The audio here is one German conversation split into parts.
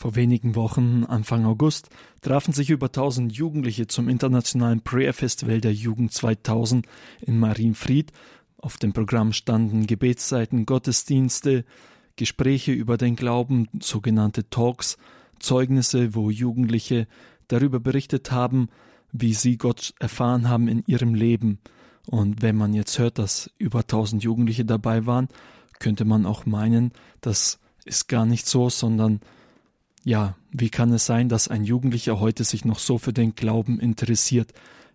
Vor wenigen Wochen, Anfang August, trafen sich über 1000 Jugendliche zum internationalen Prayer Festival der Jugend 2000 in Marienfried. Auf dem Programm standen Gebetszeiten, Gottesdienste, Gespräche über den Glauben, sogenannte Talks, Zeugnisse, wo Jugendliche darüber berichtet haben, wie sie Gott erfahren haben in ihrem Leben. Und wenn man jetzt hört, dass über 1000 Jugendliche dabei waren, könnte man auch meinen, das ist gar nicht so, sondern ja, wie kann es sein, dass ein Jugendlicher heute sich noch so für den Glauben interessiert?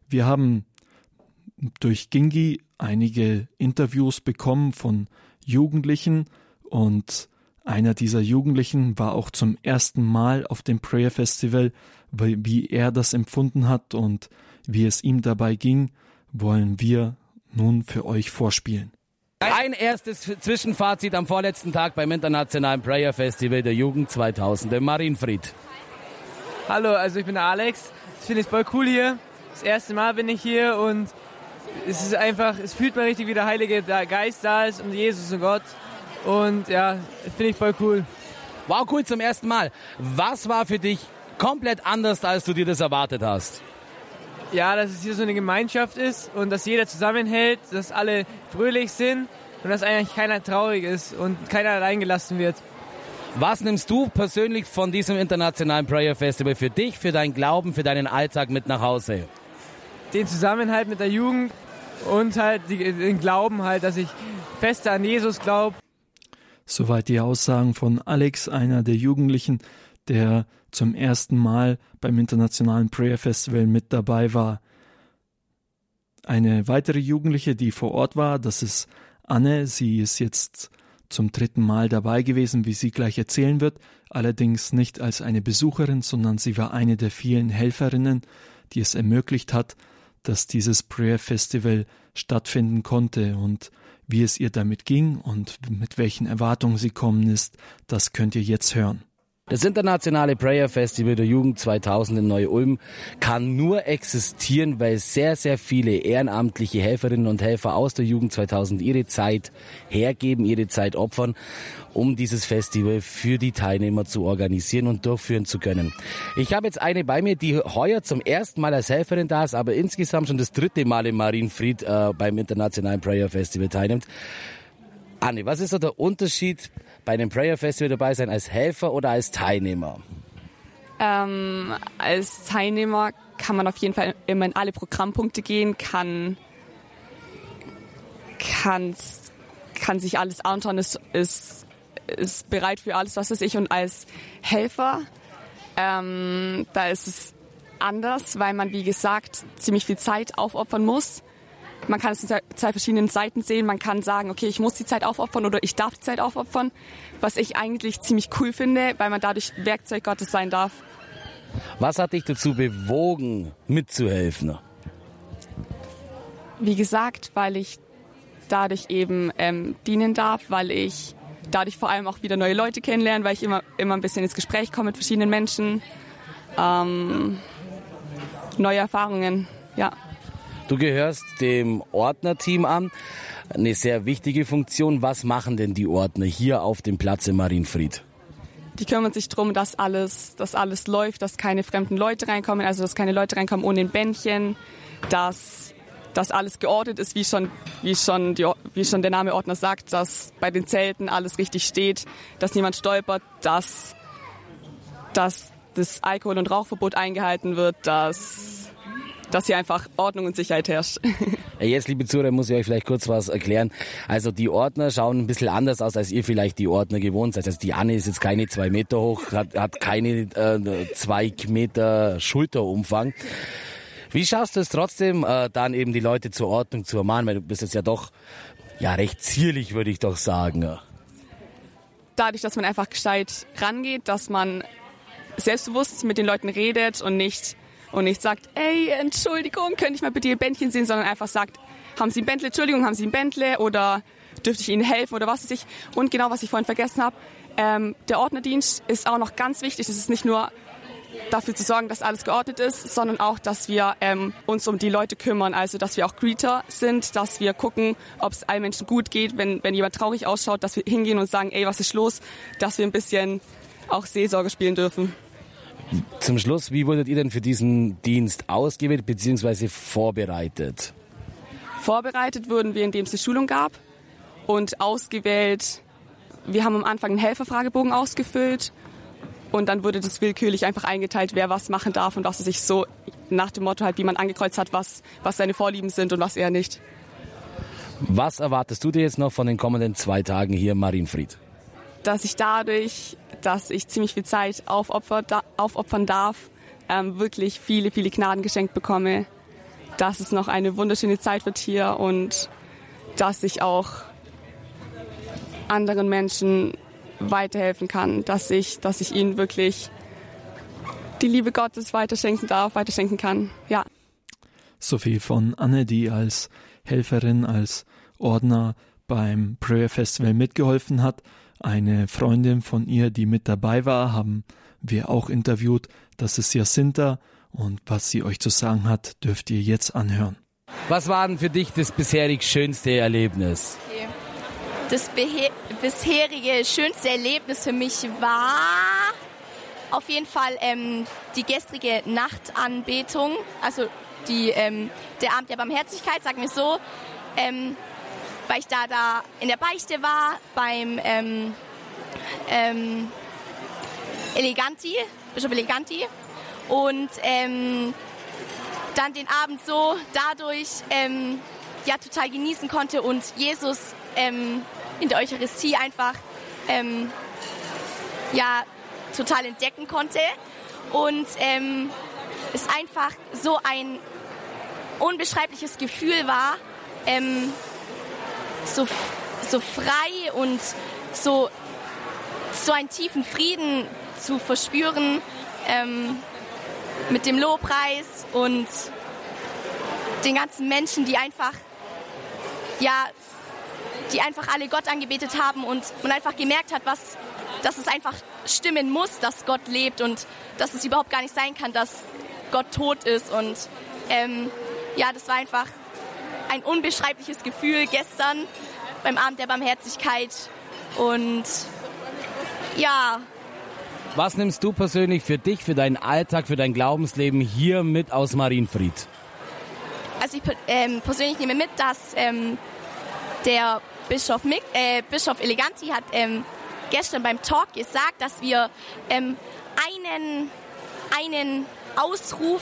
Wir haben durch Gingi einige Interviews bekommen von Jugendlichen und einer dieser Jugendlichen war auch zum ersten Mal auf dem Prayer Festival, wie er das empfunden hat und wie es ihm dabei ging, wollen wir nun für euch vorspielen. Ein erstes Zwischenfazit am vorletzten Tag beim Internationalen Prayer Festival der Jugend 2000 in Marienfried. Hallo, also ich bin Alex. Ich finde es voll cool hier. Das erste Mal bin ich hier und es ist einfach, es fühlt man richtig, wie der Heilige Geist da ist und Jesus und Gott. Und ja, finde ich voll cool. Wow, cool zum ersten Mal. Was war für dich komplett anders, als du dir das erwartet hast? Ja, dass es hier so eine Gemeinschaft ist und dass jeder zusammenhält, dass alle fröhlich sind und dass eigentlich keiner traurig ist und keiner alleingelassen wird. Was nimmst du persönlich von diesem internationalen Prayer Festival für dich, für deinen Glauben, für deinen Alltag mit nach Hause? Den Zusammenhalt mit der Jugend und halt den Glauben halt, dass ich fester an Jesus glaube. Soweit die Aussagen von Alex, einer der Jugendlichen, der zum ersten Mal beim Internationalen Prayer Festival mit dabei war. Eine weitere Jugendliche, die vor Ort war, das ist Anne. Sie ist jetzt zum dritten Mal dabei gewesen, wie sie gleich erzählen wird, allerdings nicht als eine Besucherin, sondern sie war eine der vielen Helferinnen, die es ermöglicht hat, dass dieses Prayer Festival stattfinden konnte und wie es ihr damit ging und mit welchen Erwartungen sie kommen ist, das könnt ihr jetzt hören. Das internationale Prayer Festival der Jugend 2000 in Neu-Ulm kann nur existieren, weil sehr, sehr viele ehrenamtliche Helferinnen und Helfer aus der Jugend 2000 ihre Zeit hergeben, ihre Zeit opfern, um dieses Festival für die Teilnehmer zu organisieren und durchführen zu können. Ich habe jetzt eine bei mir, die heuer zum ersten Mal als Helferin da ist, aber insgesamt schon das dritte Mal in Marienfried äh, beim internationalen Prayer Festival teilnimmt. Anne, was ist so der Unterschied bei einem Prayer Festival dabei sein als Helfer oder als Teilnehmer? Ähm, als Teilnehmer kann man auf jeden Fall immer in alle Programmpunkte gehen, kann, kann, kann sich alles anschauen, ist, ist, ist bereit für alles, was weiß ich. Und als Helfer, ähm, da ist es anders, weil man, wie gesagt, ziemlich viel Zeit aufopfern muss. Man kann es in zwei verschiedenen Seiten sehen. Man kann sagen, okay, ich muss die Zeit aufopfern oder ich darf die Zeit aufopfern, was ich eigentlich ziemlich cool finde, weil man dadurch Werkzeug Gottes sein darf. Was hat dich dazu bewogen, mitzuhelfen? Wie gesagt, weil ich dadurch eben ähm, dienen darf, weil ich dadurch vor allem auch wieder neue Leute kennenlerne, weil ich immer, immer ein bisschen ins Gespräch komme mit verschiedenen Menschen. Ähm, neue Erfahrungen, ja. Du gehörst dem Ordnerteam an. Eine sehr wichtige Funktion. Was machen denn die Ordner hier auf dem Platz in Marienfried? Die kümmern sich darum, dass alles, dass alles läuft, dass keine fremden Leute reinkommen, also dass keine Leute reinkommen ohne ein Bändchen, dass, dass alles geordnet ist, wie schon, wie, schon die, wie schon der Name Ordner sagt, dass bei den Zelten alles richtig steht, dass niemand stolpert, dass, dass das Alkohol- und Rauchverbot eingehalten wird, dass dass hier einfach Ordnung und Sicherheit herrscht. Jetzt, liebe Zuhörer, muss ich euch vielleicht kurz was erklären. Also die Ordner schauen ein bisschen anders aus, als ihr vielleicht die Ordner gewohnt seid. Also die Anne ist jetzt keine zwei Meter hoch, hat, hat keine äh, zwei Meter Schulterumfang. Wie schaffst du es trotzdem, äh, dann eben die Leute zur Ordnung zu ermahnen? Weil du bist jetzt ja doch ja recht zierlich, würde ich doch sagen. Dadurch, dass man einfach gescheit rangeht, dass man selbstbewusst mit den Leuten redet und nicht und nicht sagt, ey, Entschuldigung, könnte ich mal bitte Ihr Bändchen sehen, sondern einfach sagt, haben Sie ein Bändle, Entschuldigung, haben Sie ein Bändle oder dürfte ich Ihnen helfen oder was weiß ich. Und genau, was ich vorhin vergessen habe, ähm, der Ordnerdienst ist auch noch ganz wichtig. Es ist nicht nur dafür zu sorgen, dass alles geordnet ist, sondern auch, dass wir ähm, uns um die Leute kümmern, also dass wir auch Greeter sind, dass wir gucken, ob es allen Menschen gut geht, wenn, wenn jemand traurig ausschaut, dass wir hingehen und sagen, ey, was ist los, dass wir ein bisschen auch Seelsorge spielen dürfen. Zum Schluss, wie wurdet ihr denn für diesen Dienst ausgewählt bzw. vorbereitet? Vorbereitet wurden wir, indem es eine Schulung gab und ausgewählt. Wir haben am Anfang einen Helferfragebogen ausgefüllt und dann wurde das willkürlich einfach eingeteilt, wer was machen darf und was er sich so nach dem Motto halt, wie man angekreuzt hat, was, was seine Vorlieben sind und was eher nicht. Was erwartest du dir jetzt noch von den kommenden zwei Tagen hier in Marienfried? Dass ich dadurch, dass ich ziemlich viel Zeit aufopfer, da, aufopfern darf, ähm, wirklich viele, viele Gnaden geschenkt bekomme, dass es noch eine wunderschöne Zeit wird hier und dass ich auch anderen Menschen weiterhelfen kann, dass ich, dass ich ihnen wirklich die Liebe Gottes weiterschenken darf, weiterschenken kann. Ja. Sophie von Anne, die als Helferin, als Ordner beim Prayer Festival mitgeholfen hat. Eine Freundin von ihr, die mit dabei war, haben wir auch interviewt. Das ist Jacinta und was sie euch zu sagen hat, dürft ihr jetzt anhören. Was war denn für dich das bisherig schönste Erlebnis? Okay. Das bisherige schönste Erlebnis für mich war auf jeden Fall ähm, die gestrige Nachtanbetung, also die, ähm, der Abend der Barmherzigkeit, sagen wir so, ähm, weil ich da, da in der Beichte war beim ähm, ähm, Eleganti, Bischof Eleganti. Und ähm, dann den Abend so dadurch ähm, ja total genießen konnte und Jesus ähm, in der Eucharistie einfach ähm, ja total entdecken konnte. Und ähm, es einfach so ein unbeschreibliches Gefühl war, ähm, so, so frei und so, so einen tiefen Frieden zu verspüren ähm, mit dem Lobpreis und den ganzen Menschen, die einfach, ja, die einfach alle Gott angebetet haben und man einfach gemerkt hat, was, dass es einfach stimmen muss, dass Gott lebt und dass es überhaupt gar nicht sein kann, dass Gott tot ist und ähm, ja, das war einfach ein unbeschreibliches Gefühl gestern beim Abend der Barmherzigkeit. Und ja. Was nimmst du persönlich für dich, für deinen Alltag, für dein Glaubensleben hier mit aus Marienfried? Also ich ähm, persönlich nehme mit, dass ähm, der Bischof, Mick, äh, Bischof Eleganti hat ähm, gestern beim Talk gesagt, dass wir ähm, einen, einen Ausruf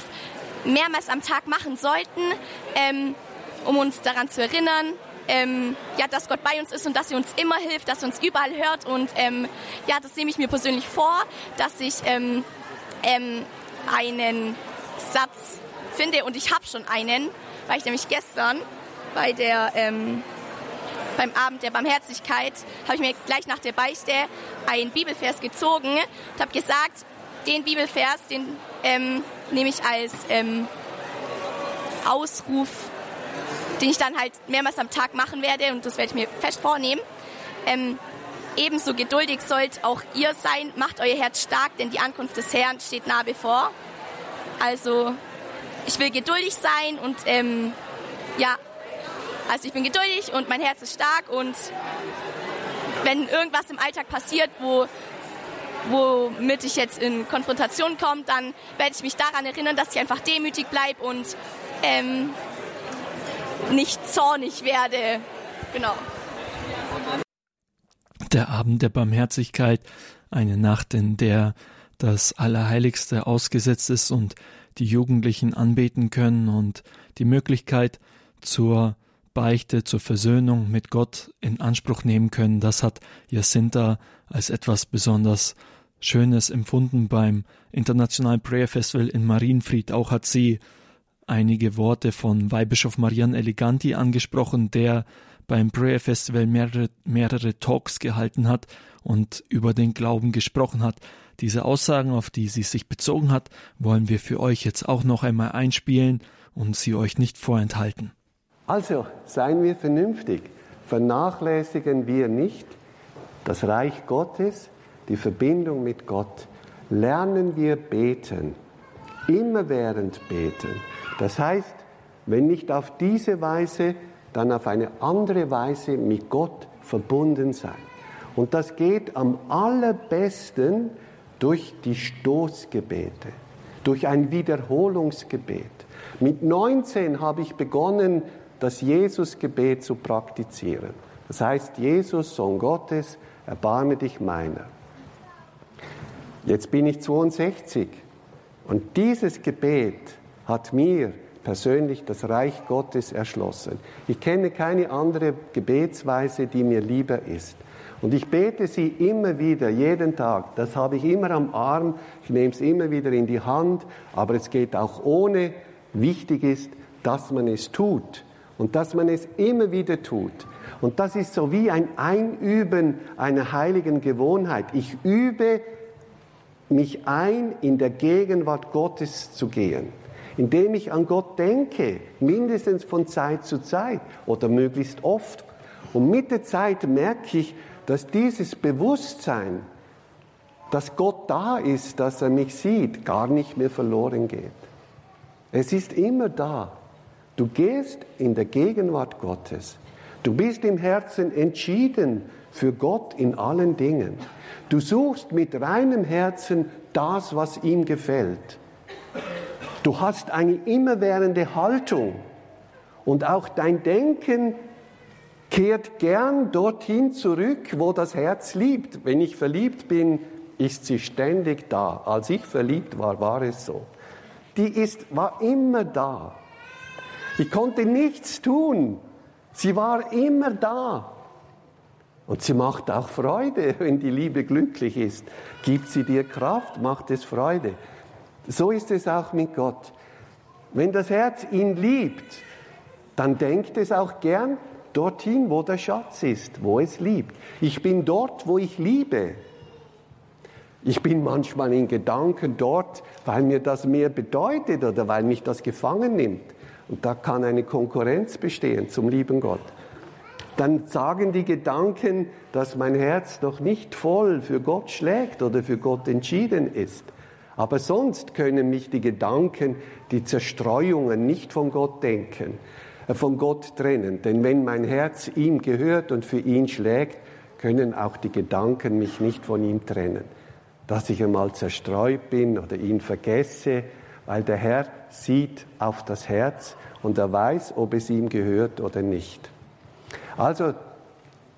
mehrmals am Tag machen sollten, ähm, um uns daran zu erinnern, ähm, ja, dass Gott bei uns ist und dass er uns immer hilft, dass er uns überall hört. Und ähm, ja, das nehme ich mir persönlich vor, dass ich ähm, ähm einen Satz finde und ich habe schon einen, weil ich nämlich gestern bei der ähm, beim Abend der Barmherzigkeit habe ich mir gleich nach der Beichte einen Bibelvers gezogen und habe gesagt, den Bibelvers, den ähm, nehme ich als Ausruf, den ich dann halt mehrmals am Tag machen werde und das werde ich mir fest vornehmen. Ähm, ebenso geduldig sollt auch ihr sein, macht euer Herz stark, denn die Ankunft des Herrn steht nah bevor. Also ich will geduldig sein und ähm, ja, also ich bin geduldig und mein Herz ist stark und wenn irgendwas im Alltag passiert, wo womit ich jetzt in Konfrontation komme, dann werde ich mich daran erinnern, dass ich einfach demütig bleibe und ähm, nicht zornig werde. Genau. Der Abend der Barmherzigkeit, eine Nacht, in der das Allerheiligste ausgesetzt ist und die Jugendlichen anbeten können und die Möglichkeit zur Beichte, zur Versöhnung mit Gott in Anspruch nehmen können, das hat Jacinta als etwas besonders Schönes empfunden beim Internationalen Prayer Festival in Marienfried. Auch hat sie einige Worte von Weihbischof Marian Eleganti angesprochen, der beim Prayer Festival mehrere, mehrere Talks gehalten hat und über den Glauben gesprochen hat. Diese Aussagen, auf die sie sich bezogen hat, wollen wir für euch jetzt auch noch einmal einspielen und sie euch nicht vorenthalten. Also seien wir vernünftig, vernachlässigen wir nicht das Reich Gottes, die Verbindung mit Gott, lernen wir beten, immerwährend beten. Das heißt, wenn nicht auf diese Weise, dann auf eine andere Weise mit Gott verbunden sein. Und das geht am allerbesten, durch die Stoßgebete, durch ein Wiederholungsgebet. Mit 19 habe ich begonnen, das Jesusgebet zu praktizieren. Das heißt, Jesus, Sohn Gottes, erbarme dich meiner. Jetzt bin ich 62 und dieses Gebet hat mir persönlich das Reich Gottes erschlossen. Ich kenne keine andere Gebetsweise, die mir lieber ist. Und ich bete sie immer wieder, jeden Tag. Das habe ich immer am Arm. Ich nehme es immer wieder in die Hand. Aber es geht auch ohne. Wichtig ist, dass man es tut und dass man es immer wieder tut. Und das ist so wie ein Einüben einer heiligen Gewohnheit. Ich übe mich ein, in der Gegenwart Gottes zu gehen, indem ich an Gott denke, mindestens von Zeit zu Zeit oder möglichst oft. Und mit der Zeit merke ich, dass dieses Bewusstsein, dass Gott da ist, dass er mich sieht, gar nicht mehr verloren geht. Es ist immer da. Du gehst in der Gegenwart Gottes. Du bist im Herzen entschieden für Gott in allen Dingen. Du suchst mit reinem Herzen das, was ihm gefällt. Du hast eine immerwährende Haltung und auch dein Denken kehrt gern dorthin zurück, wo das Herz liebt. Wenn ich verliebt bin, ist sie ständig da. Als ich verliebt war, war es so. Die ist, war immer da. Ich konnte nichts tun. Sie war immer da. Und sie macht auch Freude, wenn die Liebe glücklich ist. Gibt sie dir Kraft, macht es Freude. So ist es auch mit Gott. Wenn das Herz ihn liebt, dann denkt es auch gern dorthin, wo der Schatz ist, wo es liebt. Ich bin dort, wo ich liebe. Ich bin manchmal in Gedanken dort, weil mir das mehr bedeutet oder weil mich das gefangen nimmt. Und da kann eine Konkurrenz bestehen zum lieben Gott. Dann sagen die Gedanken, dass mein Herz noch nicht voll für Gott schlägt oder für Gott entschieden ist. Aber sonst können mich die Gedanken, die Zerstreuungen nicht von Gott denken, äh, von Gott trennen. Denn wenn mein Herz ihm gehört und für ihn schlägt, können auch die Gedanken mich nicht von ihm trennen. Dass ich einmal zerstreut bin oder ihn vergesse, weil der Herr sieht auf das Herz und er weiß, ob es ihm gehört oder nicht. Also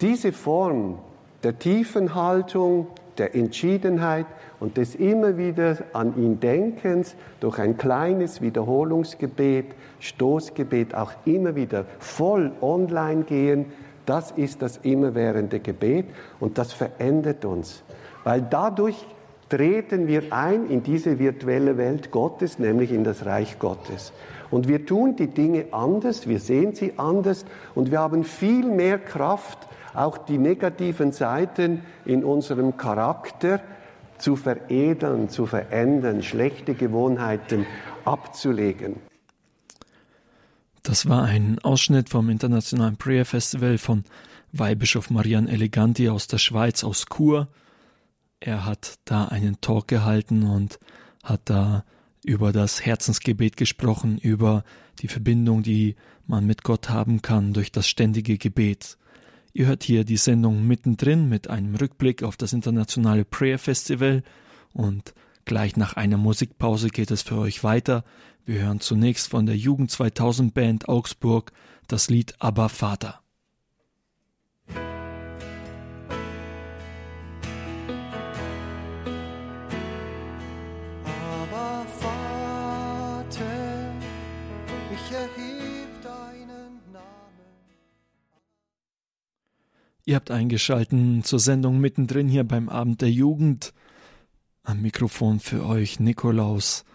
diese Form der tiefen Haltung, der Entschiedenheit und des immer wieder an ihn Denkens durch ein kleines Wiederholungsgebet, Stoßgebet auch immer wieder voll online gehen, das ist das immerwährende Gebet und das verändert uns, weil dadurch treten wir ein in diese virtuelle Welt Gottes, nämlich in das Reich Gottes. Und wir tun die Dinge anders, wir sehen sie anders und wir haben viel mehr Kraft, auch die negativen Seiten in unserem Charakter zu veredeln, zu verändern, schlechte Gewohnheiten abzulegen. Das war ein Ausschnitt vom Internationalen Prayer Festival von Weihbischof Marian Eleganti aus der Schweiz, aus Chur. Er hat da einen Talk gehalten und hat da über das Herzensgebet gesprochen, über die Verbindung, die man mit Gott haben kann durch das ständige Gebet. Ihr hört hier die Sendung mittendrin mit einem Rückblick auf das internationale Prayer Festival und gleich nach einer Musikpause geht es für euch weiter. Wir hören zunächst von der Jugend 2000 Band Augsburg das Lied Aber Vater. Ihr habt eingeschalten zur Sendung mittendrin hier beim Abend der Jugend. Am Mikrofon für euch Nikolaus.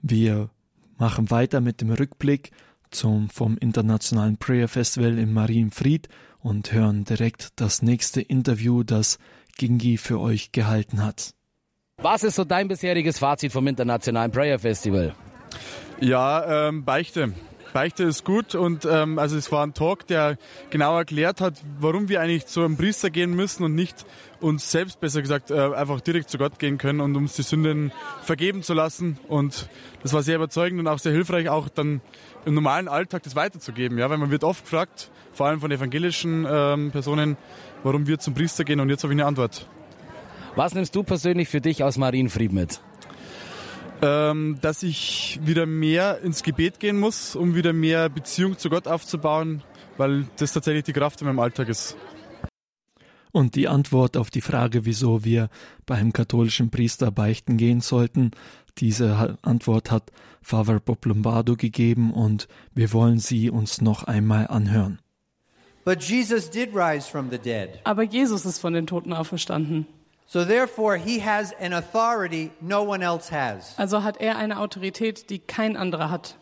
Wir machen weiter mit dem Rückblick zum vom Internationalen Prayer Festival in Marienfried und hören direkt das nächste Interview, das Gingi für euch gehalten hat. Was ist so dein bisheriges Fazit vom Internationalen Prayer Festival? Ja, ähm, Beichte. Beichte ist gut und ähm, also es war ein Talk, der genau erklärt hat, warum wir eigentlich zu einem Priester gehen müssen und nicht uns selbst, besser gesagt, äh, einfach direkt zu Gott gehen können und uns die Sünden vergeben zu lassen. Und das war sehr überzeugend und auch sehr hilfreich, auch dann im normalen Alltag das weiterzugeben. Ja, weil man wird oft gefragt, vor allem von evangelischen ähm, Personen, warum wir zum Priester gehen und jetzt habe ich eine Antwort. Was nimmst du persönlich für dich aus Marienfried mit? Ähm, dass ich wieder mehr ins Gebet gehen muss, um wieder mehr Beziehung zu Gott aufzubauen, weil das tatsächlich die Kraft in meinem Alltag ist. Und die Antwort auf die Frage, wieso wir beim katholischen Priester beichten gehen sollten, diese Antwort hat Father Bob Lombardo gegeben und wir wollen sie uns noch einmal anhören. But Jesus did rise from the dead. Aber Jesus ist von den Toten auferstanden. So therefore he has an authority no one else has. Also hat er eine Autorität, die kein anderer hat.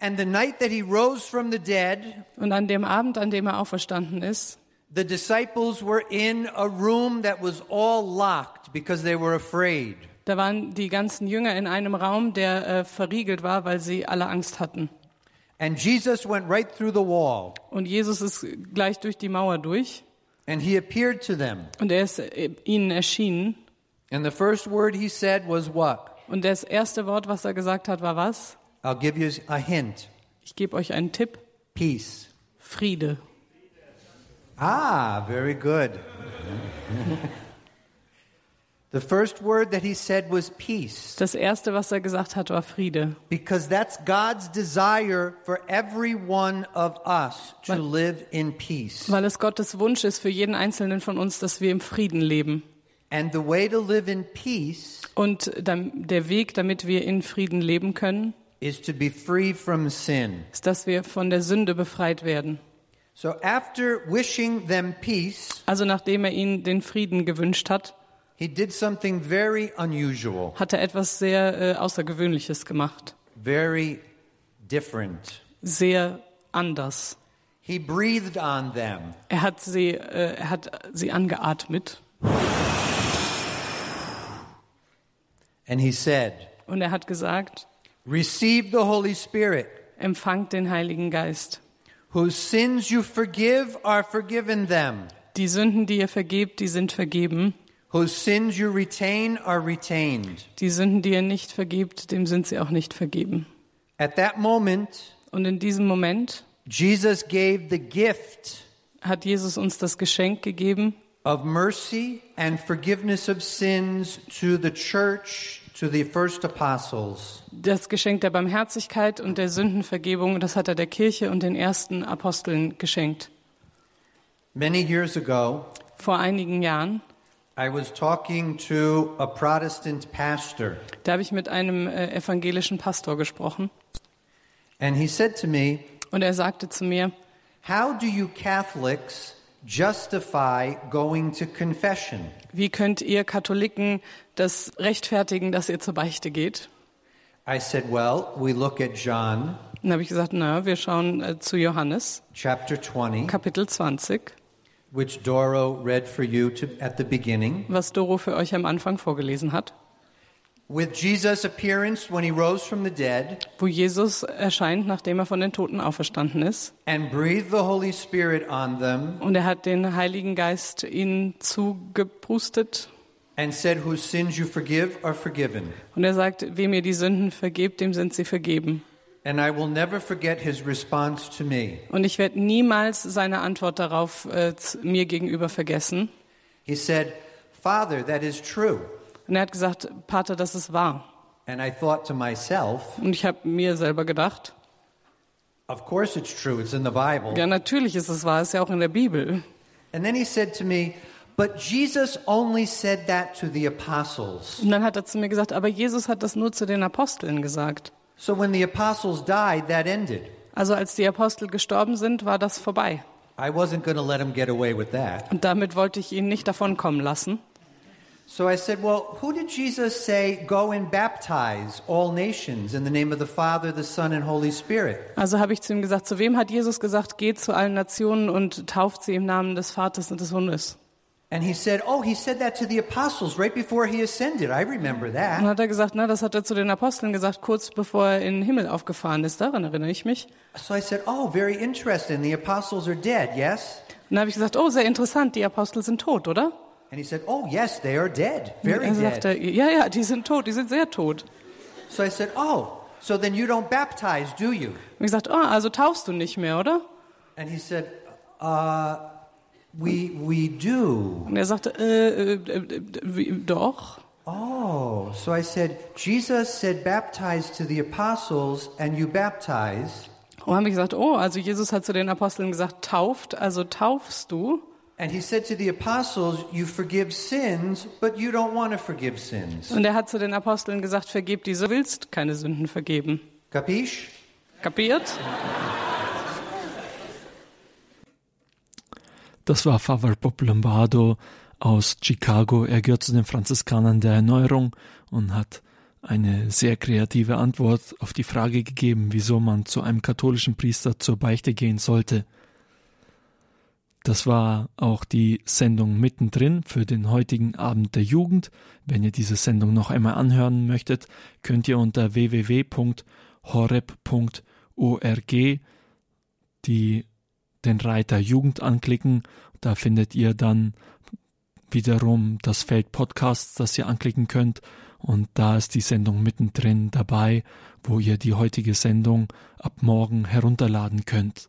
And the night that he rose from the dead, Und an dem Abend, an dem er auferstanden ist, the disciples were in a room that was all locked because they were afraid. da waren die ganzen Jünger in einem Raum, der äh, verriegelt war, weil sie alle Angst hatten. And Jesus went right through the wall Und Jesus ist gleich durch die Mauer durch and he appeared to them. und er ist äh, ihnen erschienen. And the first word he said was what? Und das erste Wort, was er gesagt hat, war was? I'll give you a hint. Ich gebe euch einen Tipp. Peace. Friede. Ah, very good. the first word that he said was peace. Das erste, was er gesagt hat, war Friede. Because that's God's desire for every one of us to Weil- live in peace. Weil es Gottes Wunsch ist für jeden Einzelnen von uns, dass wir im Frieden leben. And the way to live in peace Und der Weg, damit wir in Frieden leben können, is to be free from sin. ist, dass wir von der Sünde befreit werden. So after wishing them peace, Also nachdem er ihnen den Frieden gewünscht hat, he did something very unusual, hat er etwas sehr äh, Außergewöhnliches gemacht. very different. Sehr anders. He breathed on them. Er hat sie, äh, er hat sie angeatmet And he said, und er hat gesagt, Receive the Holy Spirit. empfangt den Heiligen Geist. Whose sins you forgive are forgiven them. Die Sünden, die ihr vergebt, die sind vergeben. Whose sins you retain are retained. Die Sünden, die ihr nicht vergebt, dem sind sie auch nicht vergeben. At that moment, Und in diesem Moment Jesus gave the gift hat Jesus uns das Geschenk gegeben, of mercy and forgiveness of sins to the church, to the first apostles. das Geschenk der Barmherzigkeit und der Sündenvergebung. Das hat er der Kirche und den ersten Aposteln geschenkt. Many years ago, Vor einigen Jahren, da habe ich mit einem äh, evangelischen Pastor gesprochen and he said to me, und er sagte zu mir, How do you Catholics justify going to confession? wie könnt ihr Katholiken das rechtfertigen, dass ihr zur Beichte geht? I said, Well, we look at John Dann habe ich gesagt, na, wir schauen äh, zu Johannes, chapter 20, Kapitel 20, which Doro read for you to, at the beginning, was Doro für euch am Anfang vorgelesen hat, with Jesus' appearance when he rose from the dead wo Jesus erscheint, nachdem er von den Toten auferstanden ist. and breathed the Holy Spirit on them Und er hat den Heiligen Geist ihnen zugepustet. and said, Whose sins you forgive are forgiven. Und er sagt, wem ihr die Sünden vergebt, dem sind sie vergeben. And I will never forget his response to me. Und ich werde niemals seine Antwort darauf äh, mir gegenüber vergessen. He said, Father, that is true. Und er hat gesagt, Pater, das ist wahr. And I thought to myself, Und ich habe mir selber gedacht, Of course it's true, it's in the Bible. ja, natürlich ist es wahr, ist ja auch in der Bibel. And then he said to me, But Jesus only said that to the apostles. Und dann hat er zu mir gesagt, aber Jesus hat das nur zu den Aposteln gesagt. So when the apostles died, that ended. Also als die Apostel gestorben sind, war das vorbei. I wasn't going to let him get away with that. Und damit wollte ich ihn nicht davonkommen lassen. So I said, Well, who did Jesus say, Go and baptize all nations in the name of the Father, the Son, and Holy Spirit? Also habe ich zu ihm gesagt, zu wem hat Jesus gesagt, geht zu allen Nationen und tauft sie im Namen des Vaters und des Hundes? And he said, Oh, he said that to the apostles right before he ascended. I remember that. dann hat er gesagt, na, das hat er zu den Aposteln gesagt, kurz bevor er in den Himmel aufgefahren ist. Daran erinnere ich mich. So I said, Oh, very interesting. The apostles are dead, yes? Und dann habe ich gesagt, oh, sehr interessant, die Apostel sind tot, oder? And he said, Oh, yes, they are dead. Und Very er sagte, dead. ja, ja, die sind tot, die sind sehr tot. So I said, Oh, so then you don't baptize, do you? Und ich gesagt, oh, also taufst du nicht mehr, oder? And he said, Uh, We, we do. Und er sagte, äh, äh, äh, doch. Oh, so I said, Jesus said, baptize to the apostles, and you baptize. Und habe ich gesagt, oh, also Jesus hat zu den Aposteln gesagt, tauft, also taufst du. And he said to the apostles, You forgive sins, but you don't want to forgive sins. Und er hat zu den Aposteln gesagt, vergib diese, willst keine Sünden vergeben. Capiche? Kapiert? Das war Father Bob Lombardo aus Chicago. Er gehört zu den Franziskanern der Erneuerung und hat eine sehr kreative Antwort auf die Frage gegeben, wieso man zu einem katholischen Priester zur Beichte gehen sollte. Das war auch die Sendung mittendrin für den heutigen Abend der Jugend. Wenn ihr diese Sendung noch einmal anhören möchtet, könnt ihr unter www.horeb.org die den Reiter Jugend anklicken. Da findet ihr dann wiederum das Feld Podcasts, das ihr anklicken könnt. Und da ist die Sendung mittendrin dabei, wo ihr die heutige Sendung ab morgen herunterladen könnt.